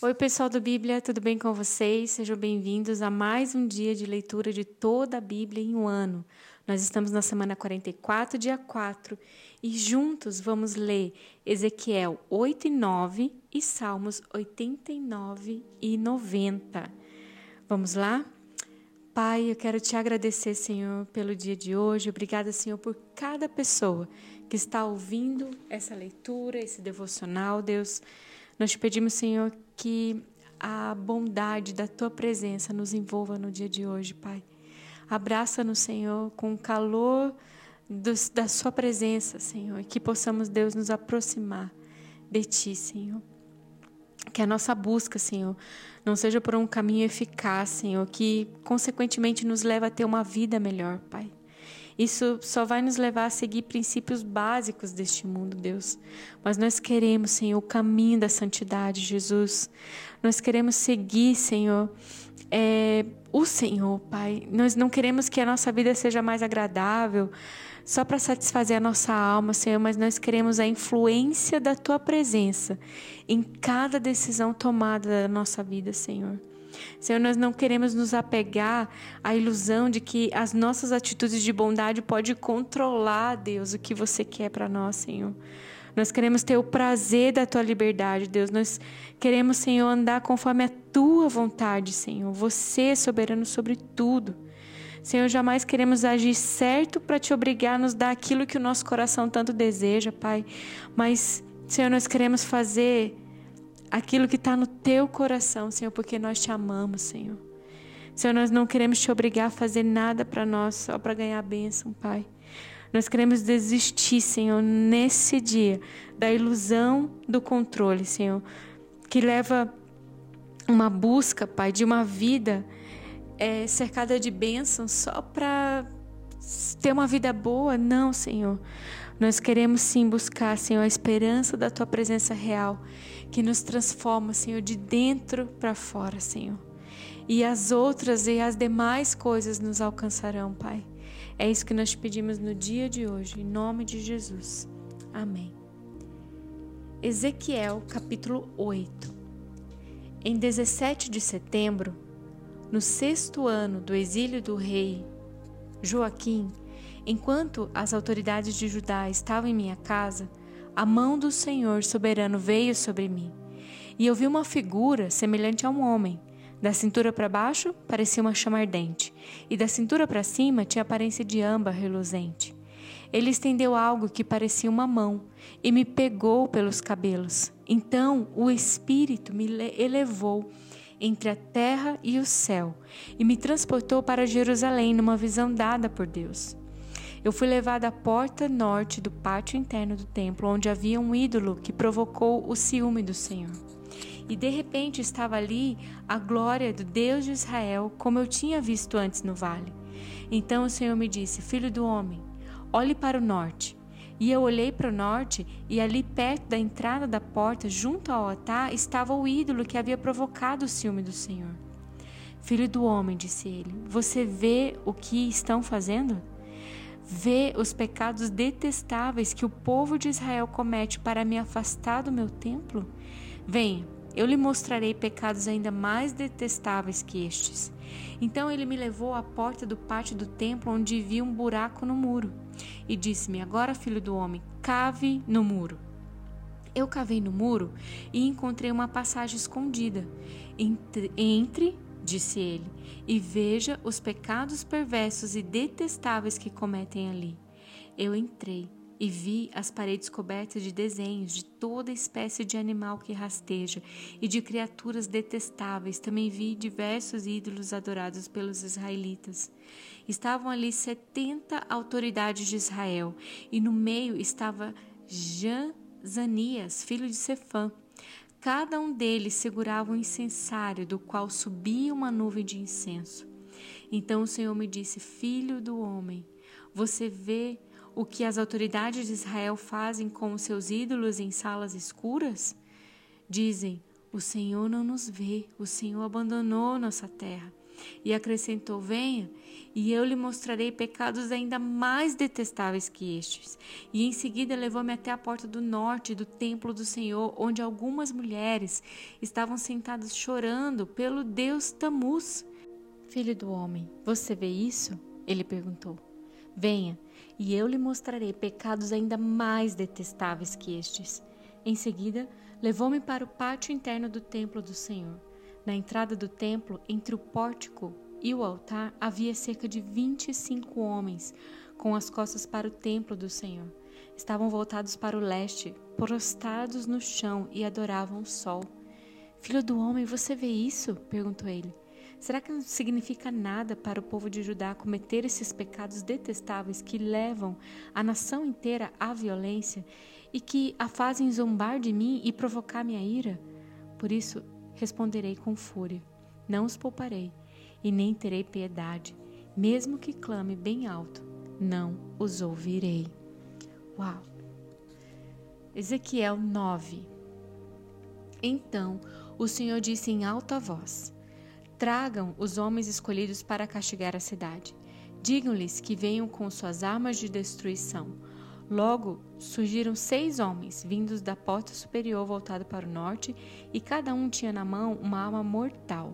Oi, pessoal do Bíblia, tudo bem com vocês? Sejam bem-vindos a mais um dia de leitura de toda a Bíblia em um ano. Nós estamos na semana 44, dia 4, e juntos vamos ler Ezequiel 8 e 9 e Salmos 89 e 90. Vamos lá? Pai, eu quero te agradecer, Senhor, pelo dia de hoje. Obrigada, Senhor, por cada pessoa que está ouvindo essa leitura, esse devocional, Deus. Nós te pedimos, Senhor, que a bondade da tua presença nos envolva no dia de hoje, Pai. Abraça-nos, Senhor, com o calor da sua presença, Senhor, e que possamos, Deus, nos aproximar de ti, Senhor. Que a nossa busca, Senhor, não seja por um caminho eficaz, Senhor, que consequentemente nos leva a ter uma vida melhor, Pai. Isso só vai nos levar a seguir princípios básicos deste mundo, Deus. Mas nós queremos, Senhor, o caminho da santidade, Jesus. Nós queremos seguir, Senhor, é, o Senhor, Pai. Nós não queremos que a nossa vida seja mais agradável só para satisfazer a nossa alma, Senhor, mas nós queremos a influência da Tua presença em cada decisão tomada da nossa vida, Senhor. Senhor, nós não queremos nos apegar à ilusão de que as nossas atitudes de bondade podem controlar, Deus, o que você quer para nós, Senhor. Nós queremos ter o prazer da tua liberdade, Deus. Nós queremos, Senhor, andar conforme a tua vontade, Senhor. Você é soberano sobre tudo. Senhor, jamais queremos agir certo para te obrigar a nos dar aquilo que o nosso coração tanto deseja, Pai. Mas, Senhor, nós queremos fazer aquilo que está no teu coração, Senhor, porque nós te amamos, Senhor. Senhor, nós não queremos te obrigar a fazer nada para nós só para ganhar bênção, Pai. Nós queremos desistir, Senhor, nesse dia da ilusão do controle, Senhor, que leva uma busca, Pai, de uma vida é, cercada de bênçãos só para ter uma vida boa. Não, Senhor. Nós queremos sim buscar, Senhor, a esperança da tua presença real, que nos transforma, Senhor, de dentro para fora, Senhor. E as outras e as demais coisas nos alcançarão, Pai. É isso que nós pedimos no dia de hoje, em nome de Jesus. Amém. Ezequiel, capítulo 8. Em 17 de setembro, no sexto ano do exílio do rei Joaquim, Enquanto as autoridades de Judá estavam em minha casa, a mão do Senhor soberano veio sobre mim. E eu vi uma figura semelhante a um homem. Da cintura para baixo parecia uma chama ardente, e da cintura para cima tinha aparência de âmbar reluzente. Ele estendeu algo que parecia uma mão e me pegou pelos cabelos. Então o Espírito me elevou entre a terra e o céu e me transportou para Jerusalém numa visão dada por Deus. Eu fui levada à porta norte do pátio interno do templo, onde havia um ídolo que provocou o ciúme do Senhor. E de repente estava ali a glória do Deus de Israel, como eu tinha visto antes no vale. Então o Senhor me disse: Filho do homem, olhe para o norte. E eu olhei para o norte, e ali perto da entrada da porta, junto ao altar, estava o ídolo que havia provocado o ciúme do Senhor. Filho do homem, disse ele, você vê o que estão fazendo? Vê os pecados detestáveis que o povo de Israel comete para me afastar do meu templo? Venha, eu lhe mostrarei pecados ainda mais detestáveis que estes. Então ele me levou à porta do pátio do templo, onde vi um buraco no muro, e disse-me: Agora, filho do homem, cave no muro. Eu cavei no muro e encontrei uma passagem escondida. Entre, entre disse ele, e veja os pecados perversos e detestáveis que cometem ali. Eu entrei e vi as paredes cobertas de desenhos de toda espécie de animal que rasteja e de criaturas detestáveis. Também vi diversos ídolos adorados pelos israelitas. Estavam ali setenta autoridades de Israel, e no meio estava Janzanias, filho de Sefã Cada um deles segurava um incensário, do qual subia uma nuvem de incenso. Então o Senhor me disse: Filho do homem, você vê o que as autoridades de Israel fazem com os seus ídolos em salas escuras? Dizem: O Senhor não nos vê, o Senhor abandonou nossa terra. E acrescentou: Venha, e eu lhe mostrarei pecados ainda mais detestáveis que estes. E em seguida levou-me até a porta do norte do templo do Senhor, onde algumas mulheres estavam sentadas chorando pelo deus Tamuz. Filho do homem, você vê isso? Ele perguntou. Venha, e eu lhe mostrarei pecados ainda mais detestáveis que estes. Em seguida, levou-me para o pátio interno do templo do Senhor. Na entrada do templo, entre o pórtico e o altar, havia cerca de vinte e cinco homens, com as costas para o templo do Senhor. Estavam voltados para o leste, prostrados no chão e adoravam o sol. Filho do homem, você vê isso? perguntou ele. Será que não significa nada para o povo de Judá cometer esses pecados detestáveis que levam a nação inteira à violência e que a fazem zombar de mim e provocar minha ira? Por isso responderei com fúria: Não os pouparei e nem terei piedade, mesmo que clame bem alto, não os ouvirei. Uau! Ezequiel 9 Então o Senhor disse em alta voz: Tragam os homens escolhidos para castigar a cidade. Digam-lhes que venham com suas armas de destruição. Logo surgiram seis homens, vindos da porta superior voltada para o norte, e cada um tinha na mão uma arma mortal.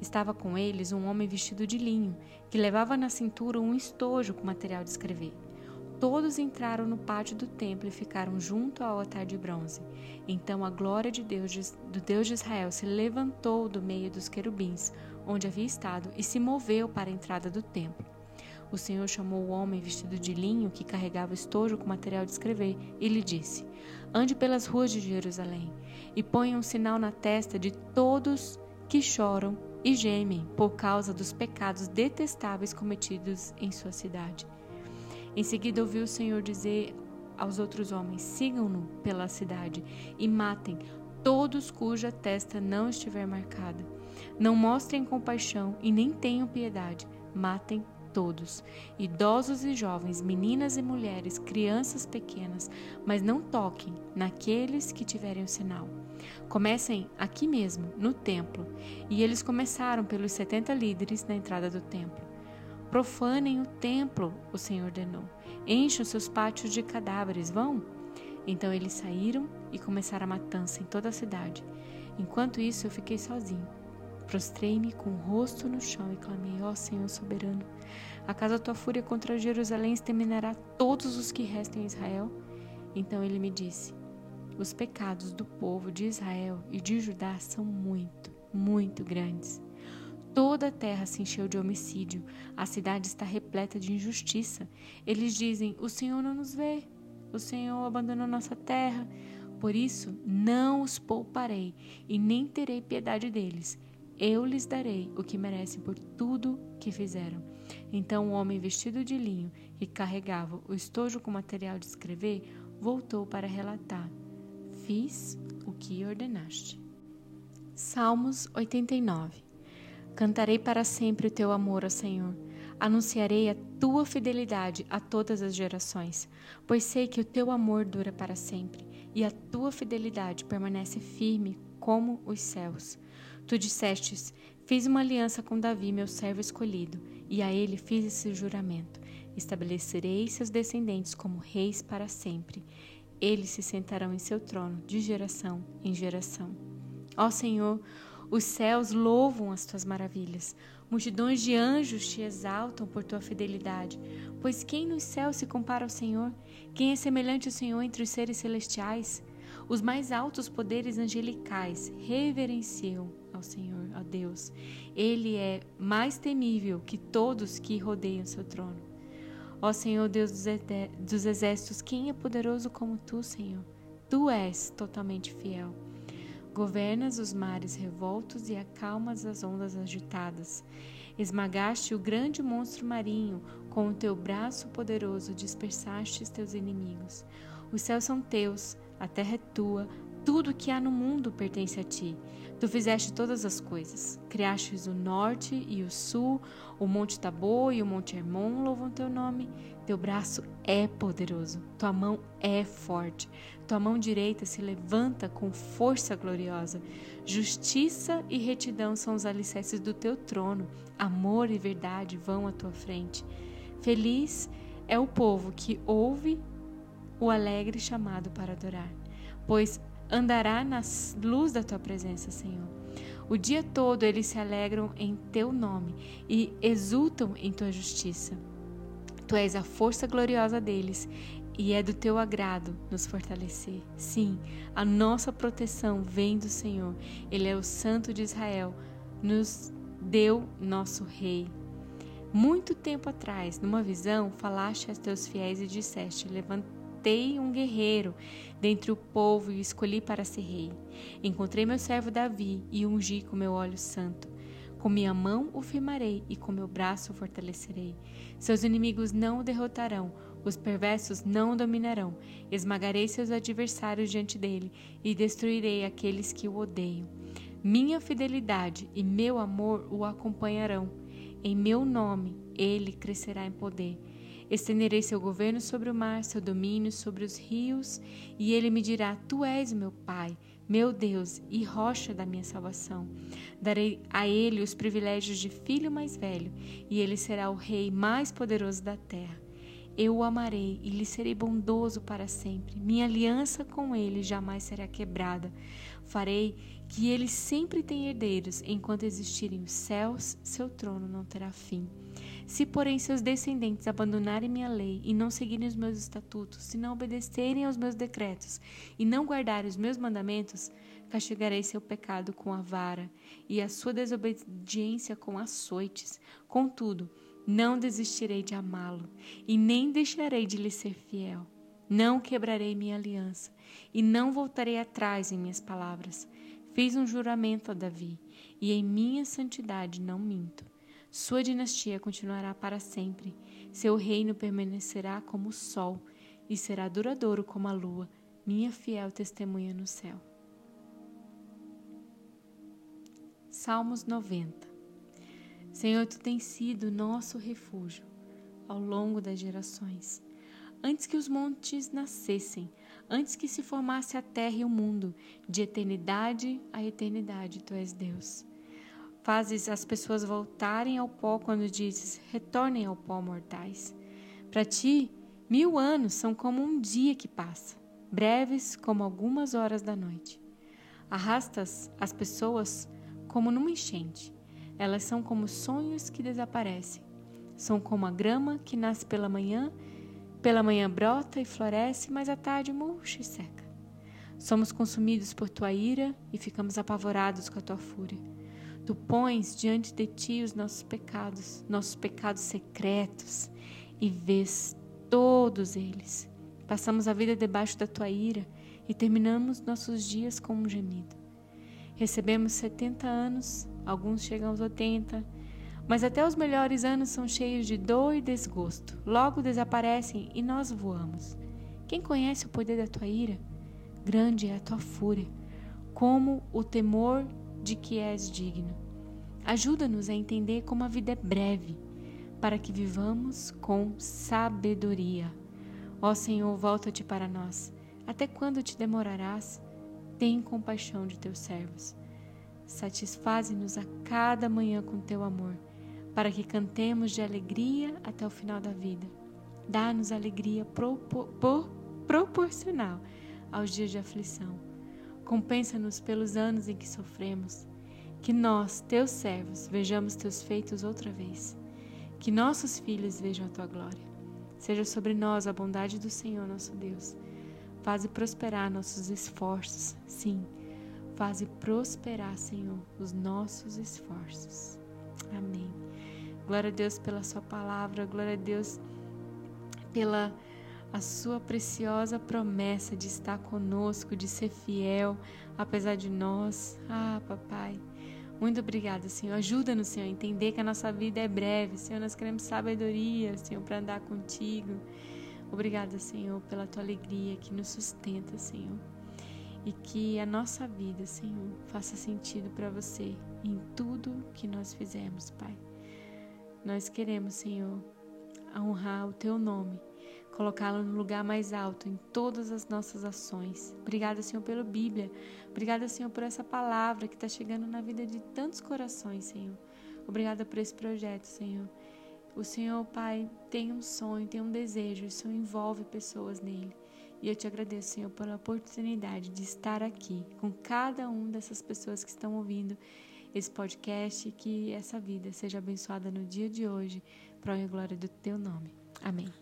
Estava com eles um homem vestido de linho, que levava na cintura um estojo com material de escrever. Todos entraram no pátio do templo e ficaram junto ao altar de bronze. Então a glória de Deus, do Deus de Israel se levantou do meio dos querubins, onde havia estado, e se moveu para a entrada do templo. O Senhor chamou o homem vestido de linho que carregava o estojo com material de escrever e lhe disse: Ande pelas ruas de Jerusalém e ponha um sinal na testa de todos que choram e gemem por causa dos pecados detestáveis cometidos em sua cidade. Em seguida ouviu o Senhor dizer aos outros homens: sigam-no pela cidade e matem todos cuja testa não estiver marcada. Não mostrem compaixão e nem tenham piedade. Matem todos, idosos e jovens, meninas e mulheres, crianças pequenas, mas não toquem naqueles que tiverem o sinal. Comecem aqui mesmo, no templo. E eles começaram pelos setenta líderes na entrada do templo. Profanem o templo, o Senhor ordenou. Enchem os seus pátios de cadáveres, vão? Então eles saíram e começaram a matança em toda a cidade. Enquanto isso, eu fiquei sozinho. Prostrei-me com o rosto no chão e clamei: Ó oh, Senhor soberano, acaso a tua fúria contra Jerusalém exterminará todos os que restam em Israel? Então ele me disse: Os pecados do povo de Israel e de Judá são muito, muito grandes. Toda a terra se encheu de homicídio, a cidade está repleta de injustiça. Eles dizem: O Senhor não nos vê, o Senhor abandonou nossa terra. Por isso, não os pouparei e nem terei piedade deles. Eu lhes darei o que merecem por tudo que fizeram. Então o homem vestido de linho, que carregava o estojo com material de escrever, voltou para relatar: Fiz o que ordenaste. Salmos 89 Cantarei para sempre o teu amor, ó Senhor. Anunciarei a tua fidelidade a todas as gerações, pois sei que o teu amor dura para sempre e a tua fidelidade permanece firme como os céus. Tu dissestes: Fiz uma aliança com Davi, meu servo escolhido, e a ele fiz esse juramento: Estabelecerei seus descendentes como reis para sempre. Eles se sentarão em seu trono de geração em geração. Ó Senhor, os céus louvam as tuas maravilhas. Multidões de anjos te exaltam por tua fidelidade. Pois quem nos céus se compara ao Senhor? Quem é semelhante ao Senhor entre os seres celestiais? Os mais altos poderes angelicais reverenciam ao Senhor, a Deus. Ele é mais temível que todos que rodeiam seu trono. Ó Senhor Deus dos exércitos, quem é poderoso como tu, Senhor? Tu és totalmente fiel. Governas os mares revoltos e acalmas as ondas agitadas. Esmagaste o grande monstro marinho, com o teu braço poderoso dispersaste teus inimigos. Os céus são teus, a terra é tua, Tudo que há no mundo pertence a ti. Tu fizeste todas as coisas. Criastes o norte e o sul, o monte Tabor e o monte Hermon louvam teu nome. Teu braço é poderoso, tua mão é forte. Tua mão direita se levanta com força gloriosa. Justiça e retidão são os alicerces do teu trono. Amor e verdade vão à tua frente. Feliz é o povo que ouve o alegre chamado para adorar, pois andará na luz da tua presença, Senhor. O dia todo eles se alegram em teu nome e exultam em tua justiça. Tu és a força gloriosa deles e é do teu agrado nos fortalecer. Sim, a nossa proteção vem do Senhor. Ele é o Santo de Israel, nos deu nosso Rei. Muito tempo atrás, numa visão, falaste a teus fiéis e disseste: Levanta levantei um guerreiro dentre o povo e o escolhi para ser rei. Encontrei meu servo Davi e ungi com meu óleo santo. Com minha mão o firmarei e com meu braço o fortalecerei. Seus inimigos não o derrotarão, os perversos não o dominarão. Esmagarei seus adversários diante dele e destruirei aqueles que o odeiam. Minha fidelidade e meu amor o acompanharão. Em meu nome ele crescerá em poder. Estenderei seu governo sobre o mar, seu domínio sobre os rios, e ele me dirá: Tu és meu Pai, meu Deus e rocha da minha salvação. Darei a ele os privilégios de filho mais velho, e ele será o rei mais poderoso da terra. Eu o amarei e lhe serei bondoso para sempre. Minha aliança com ele jamais será quebrada. Farei que ele sempre tenha herdeiros. Enquanto existirem os céus, seu trono não terá fim. Se, porém, seus descendentes abandonarem minha lei e não seguirem os meus estatutos, se não obedecerem aos meus decretos e não guardarem os meus mandamentos, castigarei seu pecado com a vara e a sua desobediência com açoites. Contudo, não desistirei de amá-lo e nem deixarei de lhe ser fiel. Não quebrarei minha aliança e não voltarei atrás em minhas palavras. Fiz um juramento a Davi e em minha santidade não minto. Sua dinastia continuará para sempre. Seu reino permanecerá como o sol e será duradouro como a lua, minha fiel testemunha no céu. Salmos 90 Senhor, tu tens sido nosso refúgio ao longo das gerações. Antes que os montes nascessem, antes que se formasse a terra e o mundo, de eternidade a eternidade, tu és Deus. Fazes as pessoas voltarem ao pó quando dizes: retornem ao pó, mortais. Para ti, mil anos são como um dia que passa, breves como algumas horas da noite. Arrastas as pessoas como numa enchente. Elas são como sonhos que desaparecem. São como a grama que nasce pela manhã, pela manhã brota e floresce, mas à tarde murcha e seca. Somos consumidos por tua ira e ficamos apavorados com a tua fúria. Tu pões diante de ti os nossos pecados, nossos pecados secretos, e vês todos eles. Passamos a vida debaixo da tua ira e terminamos nossos dias com um gemido. Recebemos 70 anos, alguns chegam aos 80, mas até os melhores anos são cheios de dor e desgosto. Logo desaparecem e nós voamos. Quem conhece o poder da tua ira? Grande é a tua fúria, como o temor de que és digno. Ajuda-nos a entender como a vida é breve, para que vivamos com sabedoria. Ó Senhor, volta-te para nós. Até quando te demorarás? Tem compaixão de teus servos. Satisfaze-nos a cada manhã com teu amor, para que cantemos de alegria até o final da vida. Dá-nos alegria proporcional aos dias de aflição Compensa-nos pelos anos em que sofremos. Que nós, teus servos, vejamos teus feitos outra vez. Que nossos filhos vejam a tua glória. Seja sobre nós a bondade do Senhor, nosso Deus. Faze prosperar nossos esforços. Sim, faze prosperar, Senhor, os nossos esforços. Amém. Glória a Deus pela Sua palavra. Glória a Deus pela a sua preciosa promessa de estar conosco, de ser fiel, apesar de nós. Ah, papai, muito obrigada, Senhor. Ajuda-nos, Senhor, a entender que a nossa vida é breve. Senhor, nós queremos sabedoria, Senhor, para andar contigo. Obrigada, Senhor, pela tua alegria que nos sustenta, Senhor. e que a nossa vida, Senhor, faça sentido para você em tudo que nós fizemos, Pai. Nós queremos, Senhor, honrar o teu nome, colocá-lo no lugar mais alto em todas as nossas ações. Obrigada, Senhor, pela Bíblia. Obrigada, Senhor, por essa palavra que está chegando na vida de tantos corações, Senhor. Obrigada por esse projeto, Senhor. O Senhor, Pai, tem um sonho, tem um desejo, isso envolve pessoas nele. E eu te agradeço, Senhor, pela oportunidade de estar aqui com cada uma dessas pessoas que estão ouvindo esse podcast e que essa vida seja abençoada no dia de hoje, para a glória do teu nome. Amém.